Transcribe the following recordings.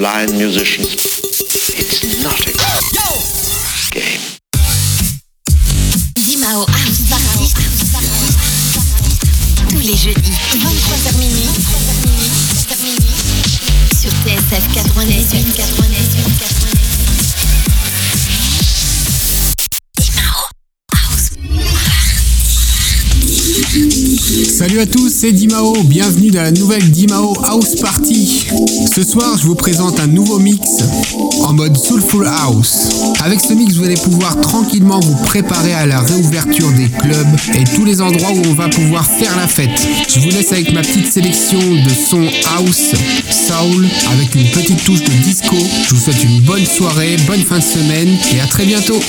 blind musicians. It's not a game. Dimao. Tous les jeudis, 23h minuit. Sur TSF 88 88 Salut à tous, c'est Dimao, bienvenue dans la nouvelle Dimao House Party. Ce soir, je vous présente un nouveau mix en mode Soulful House. Avec ce mix, vous allez pouvoir tranquillement vous préparer à la réouverture des clubs et tous les endroits où on va pouvoir faire la fête. Je vous laisse avec ma petite sélection de sons house, soul, avec une petite touche de disco. Je vous souhaite une bonne soirée, bonne fin de semaine et à très bientôt.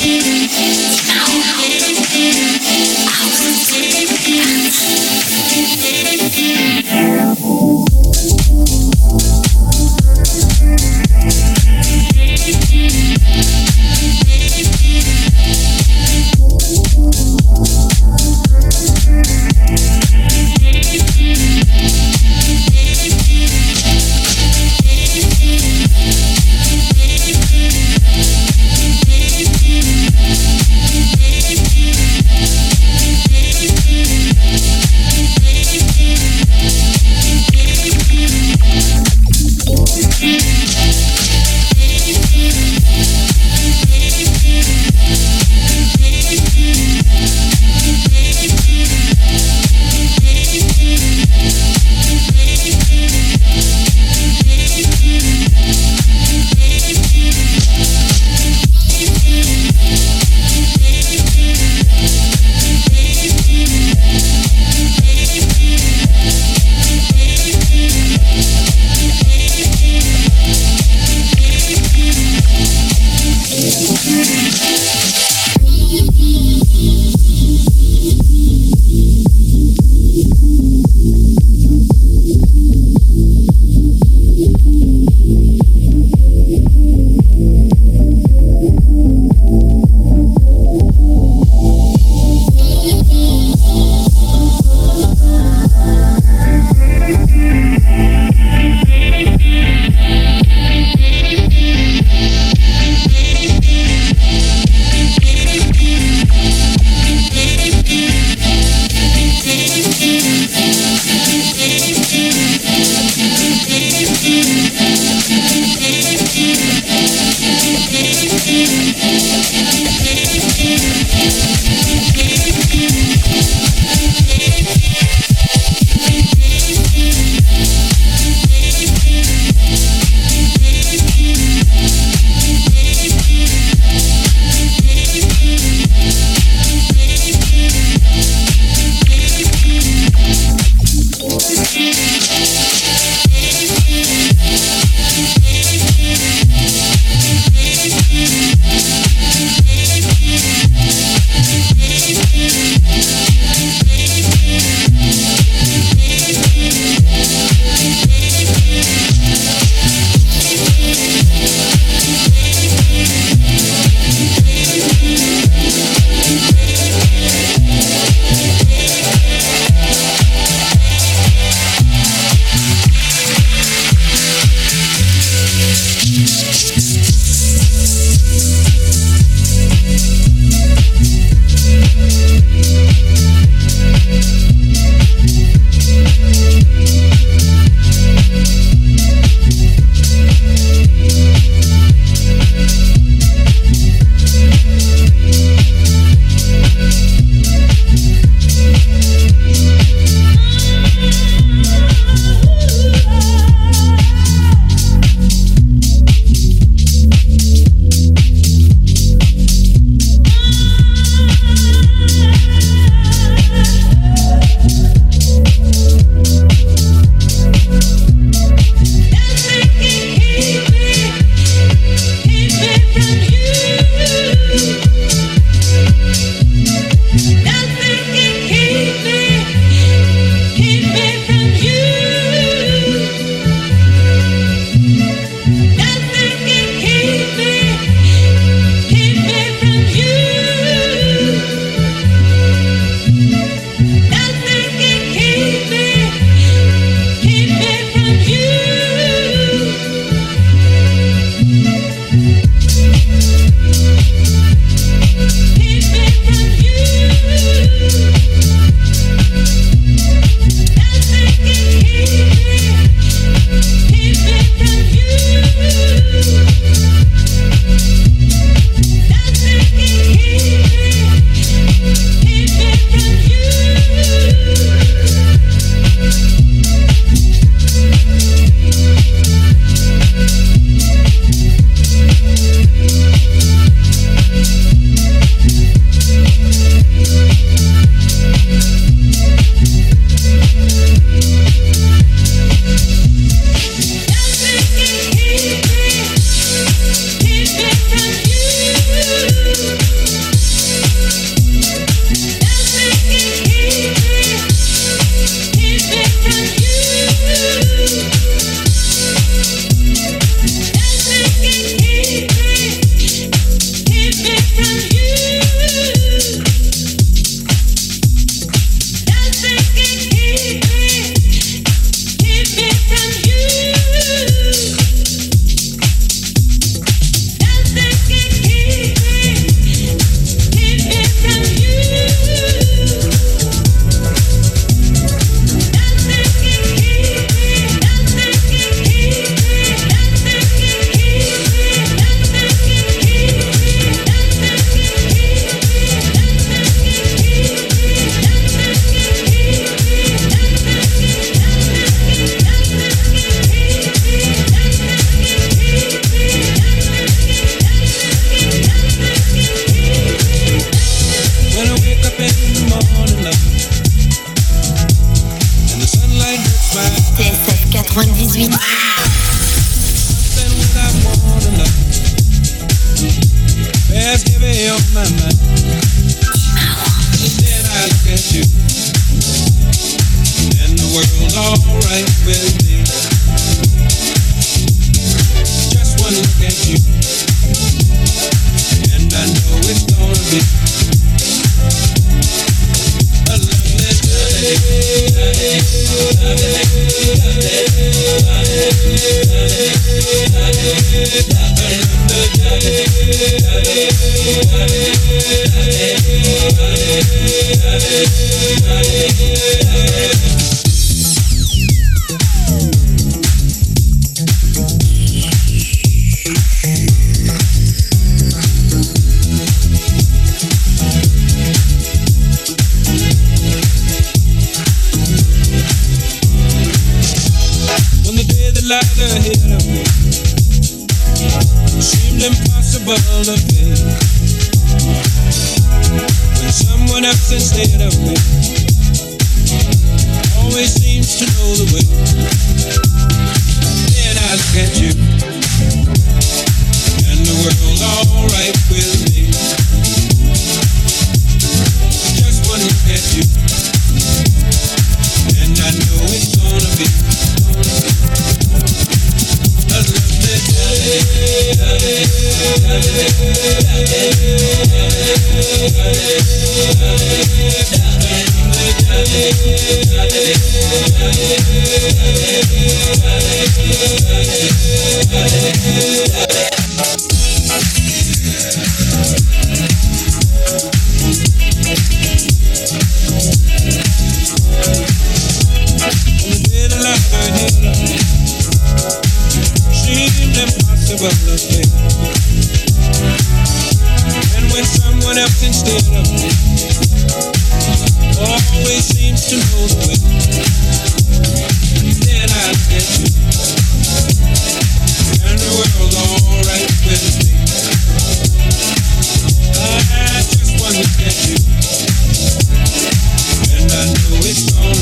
Hare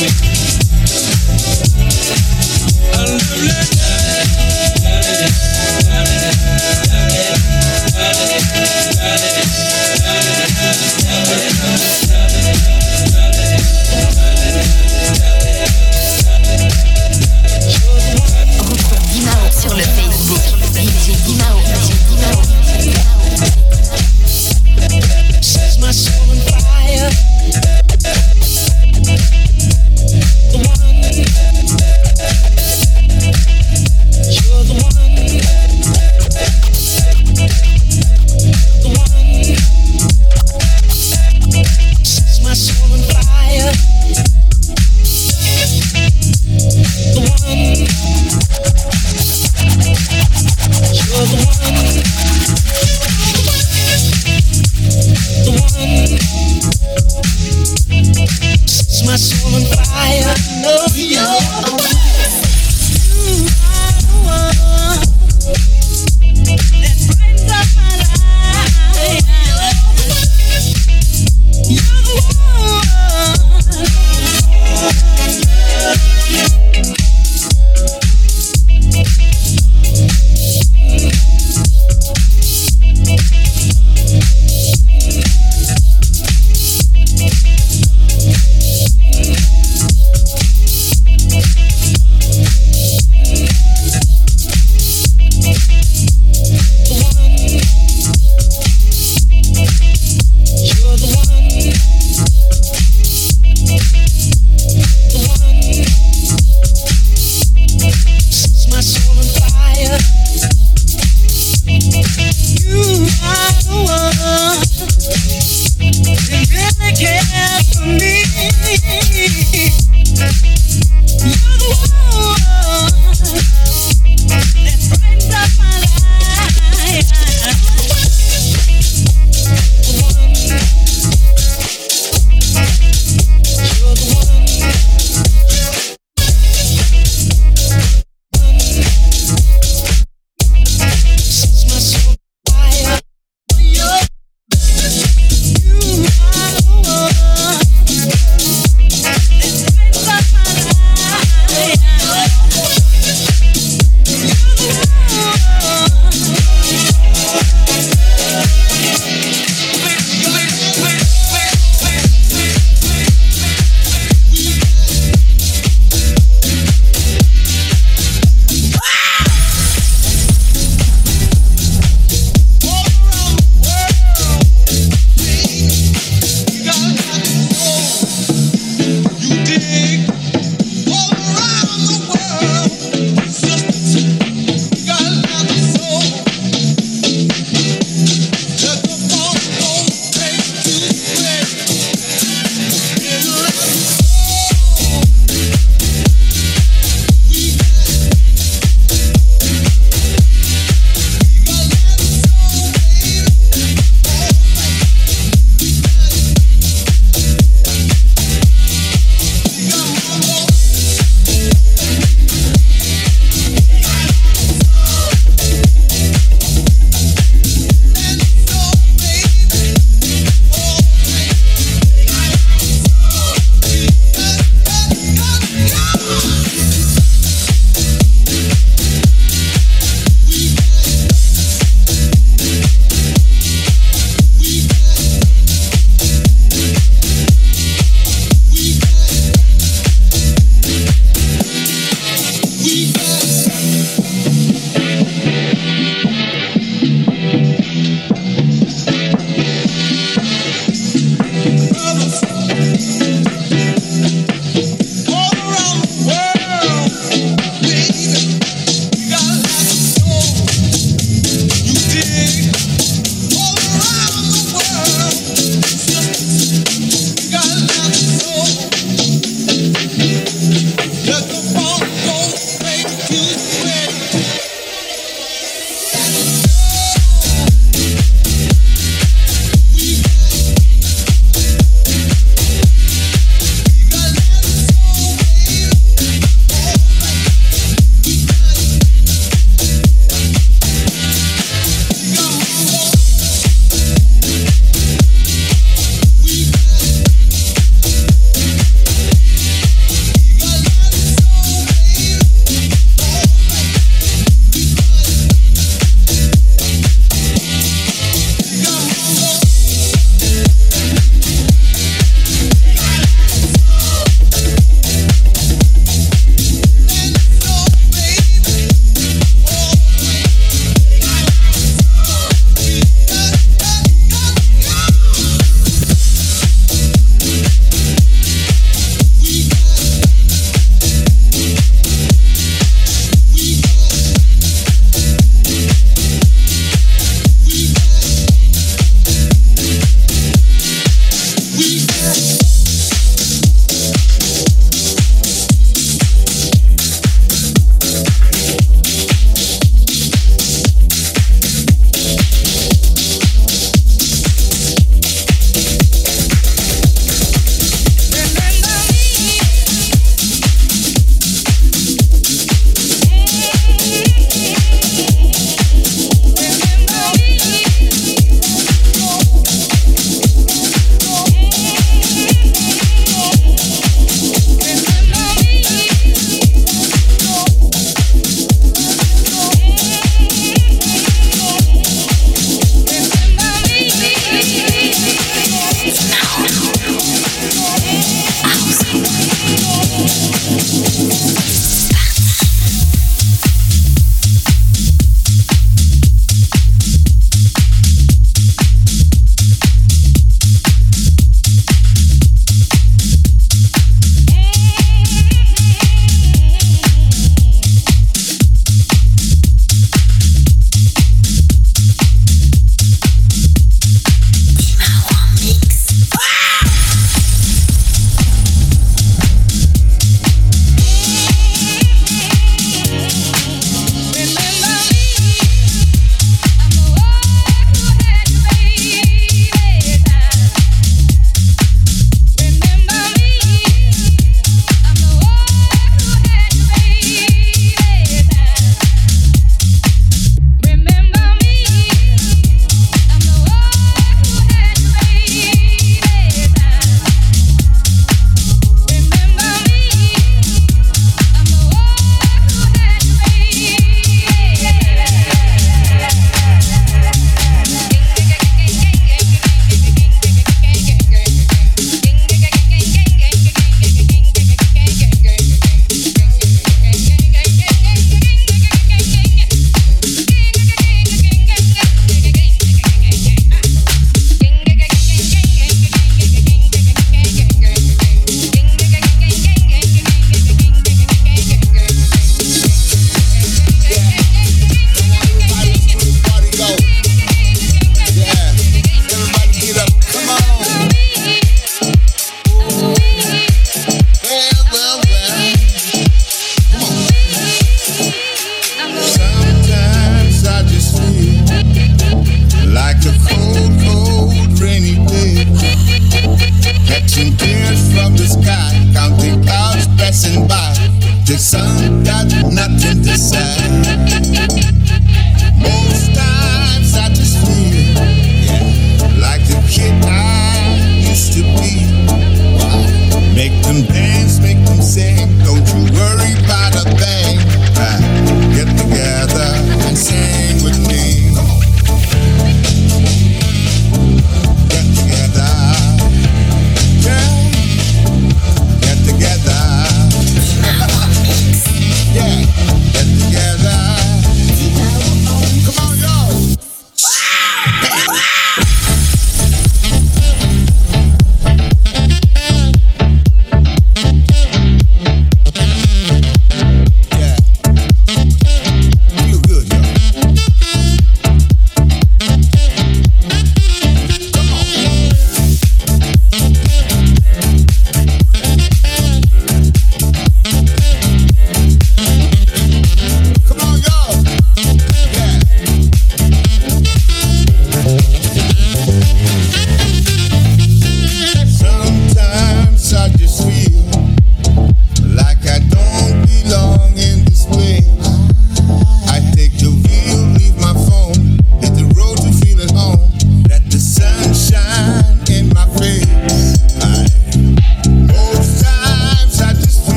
music.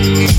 Mm-hmm.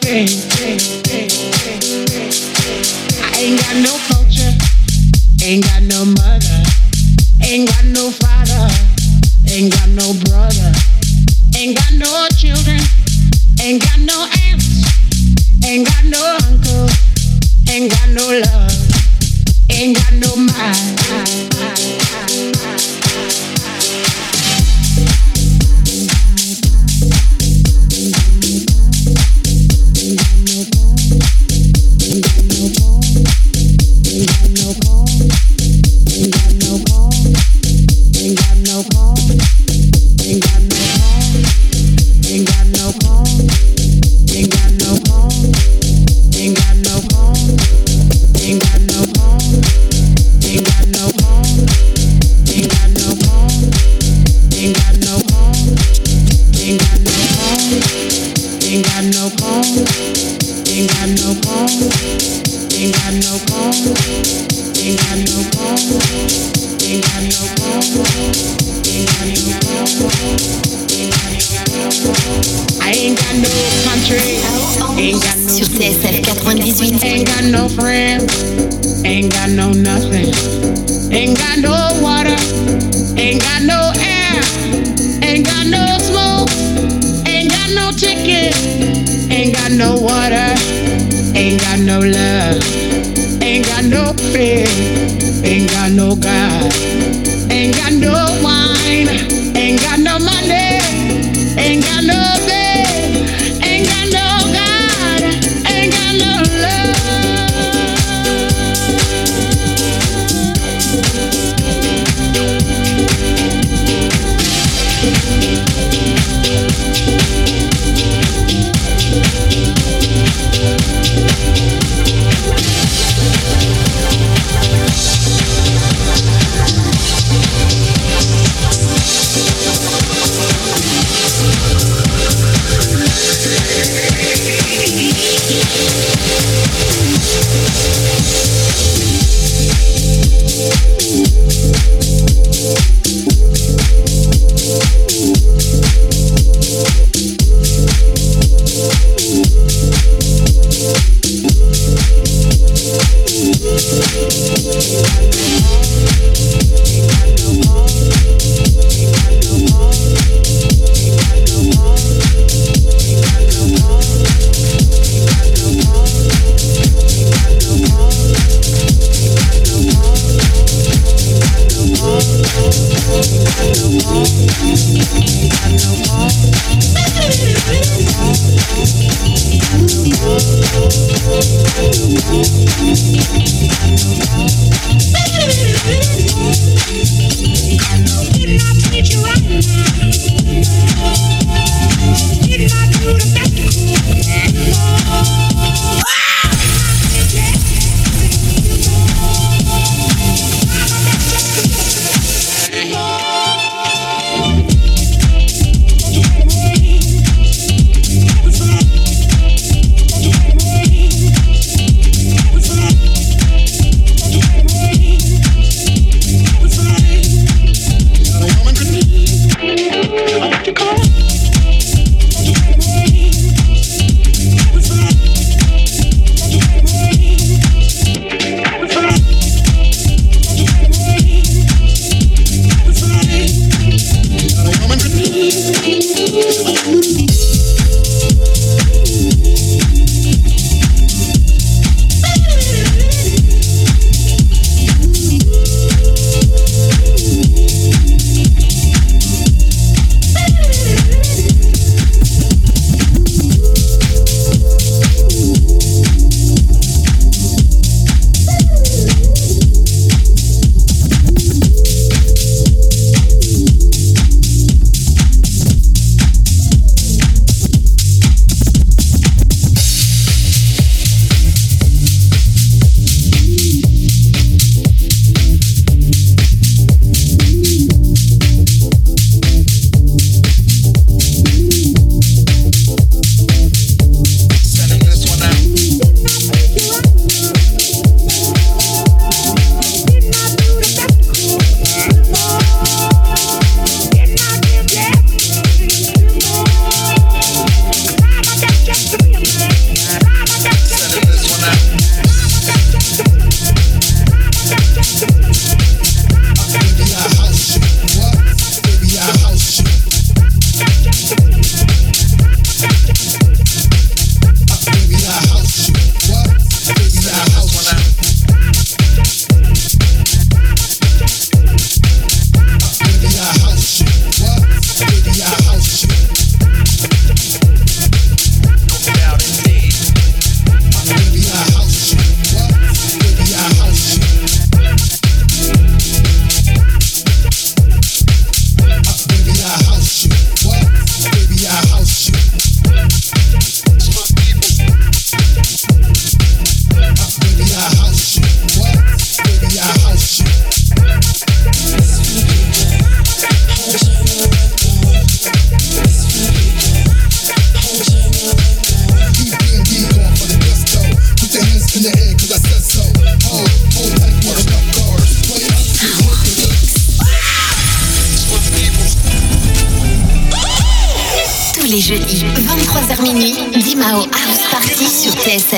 I ain't got no culture, ain't got no mother, ain't got no father, ain't got no brother, ain't got no children, ain't got no aunts, ain't got no uncle, ain't got no love, ain't got no mind.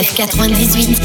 Sur TSF 98.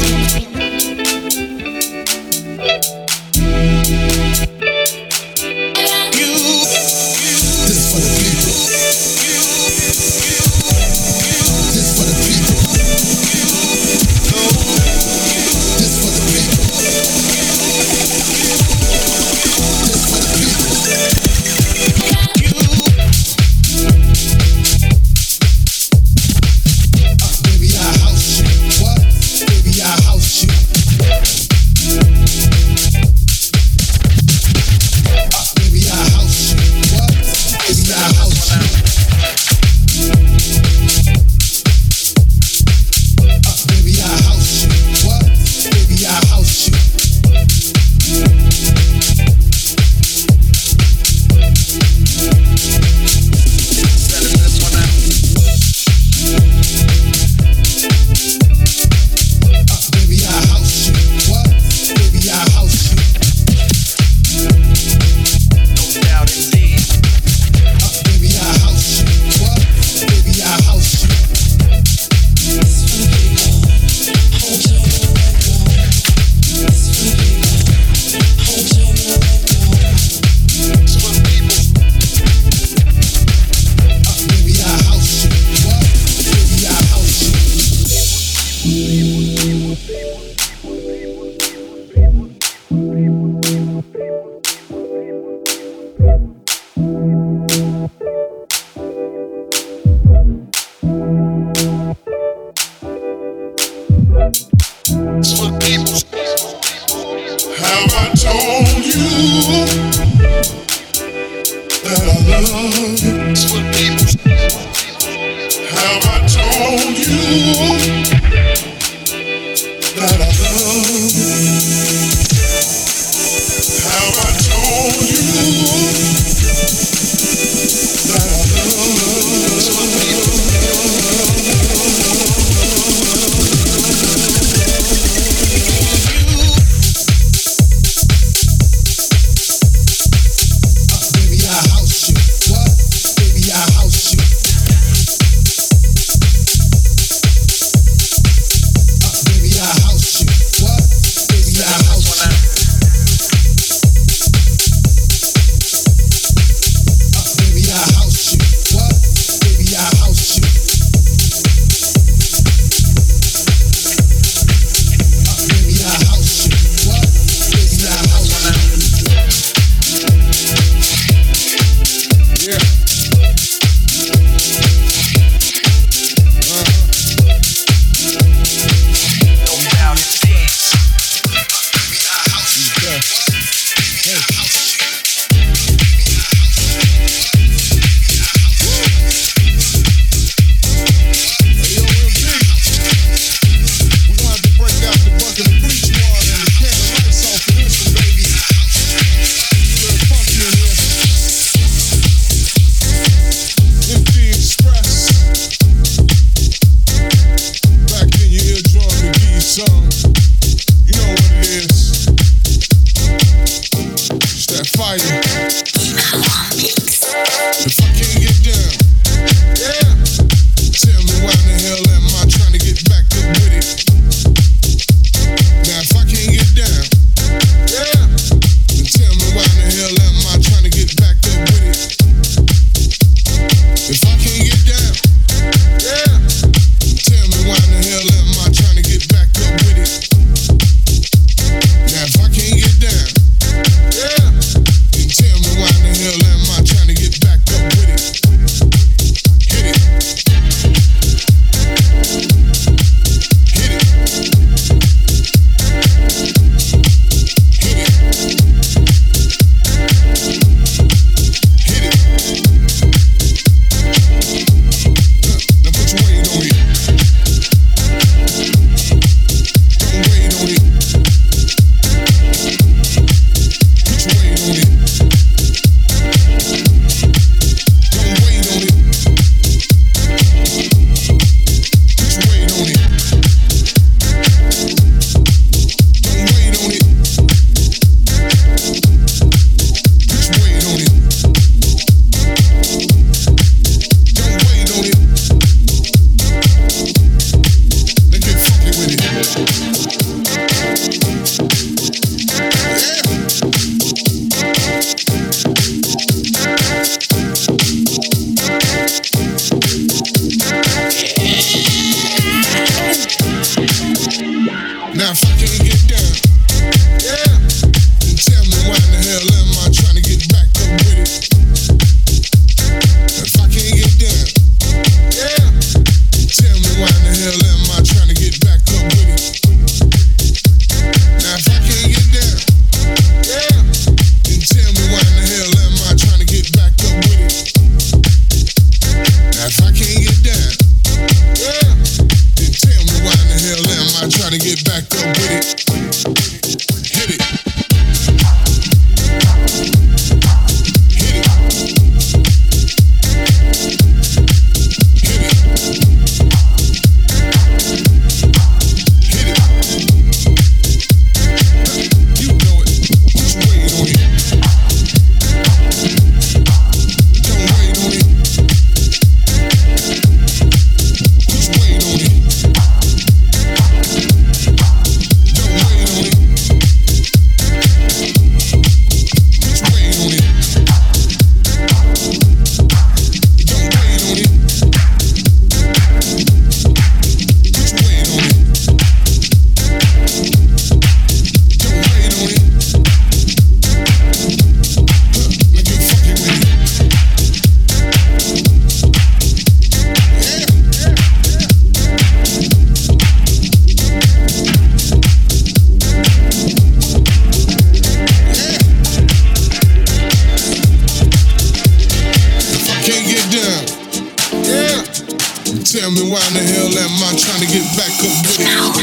Tell me why in the hell am I trying to get back up with it? Now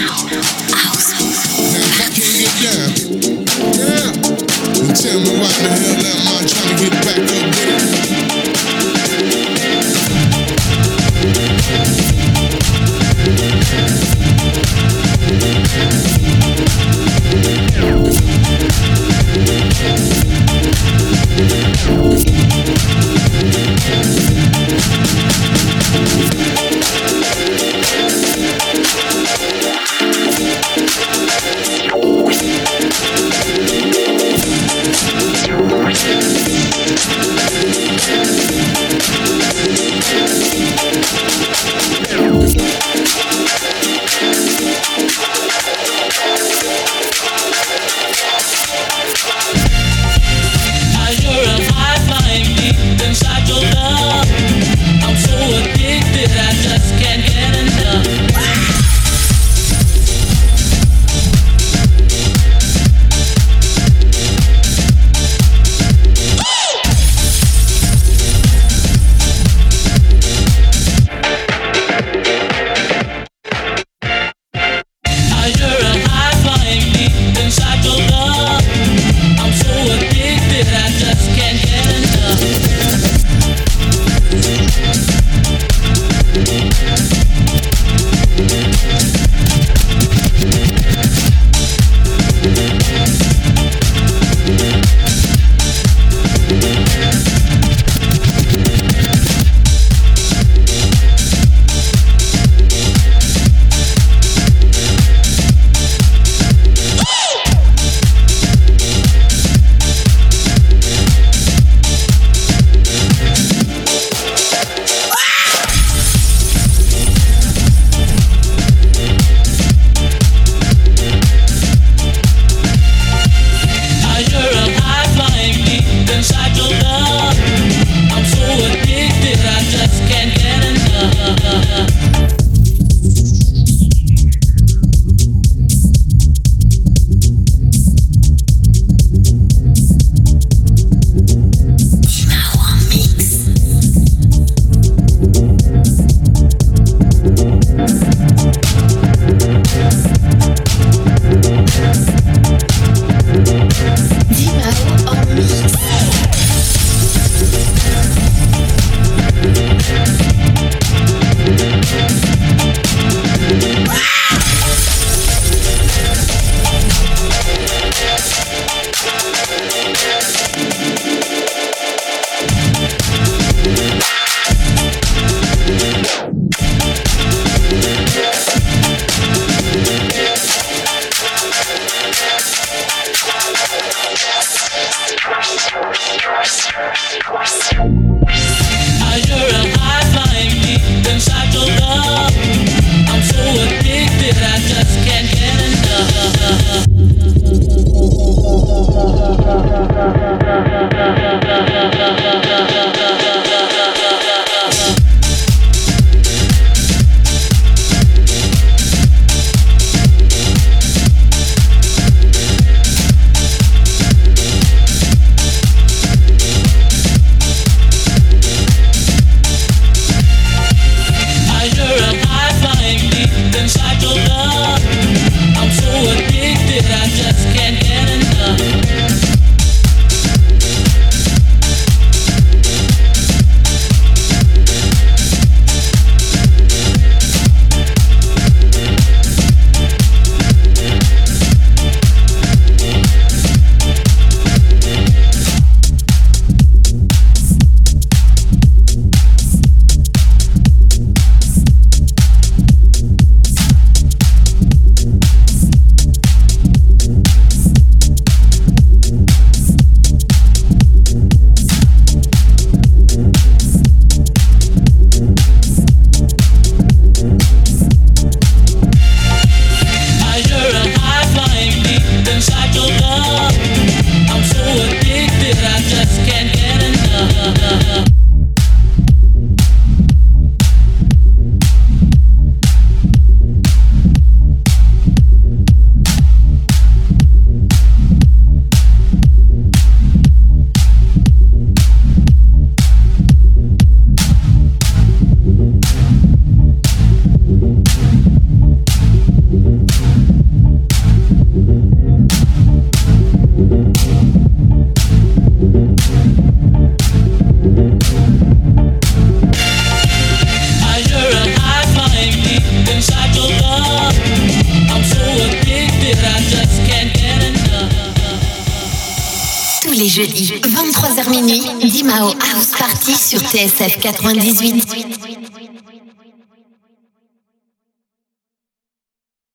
if I can't get down, yeah. Tell me why the hell am I trying to get back up 98.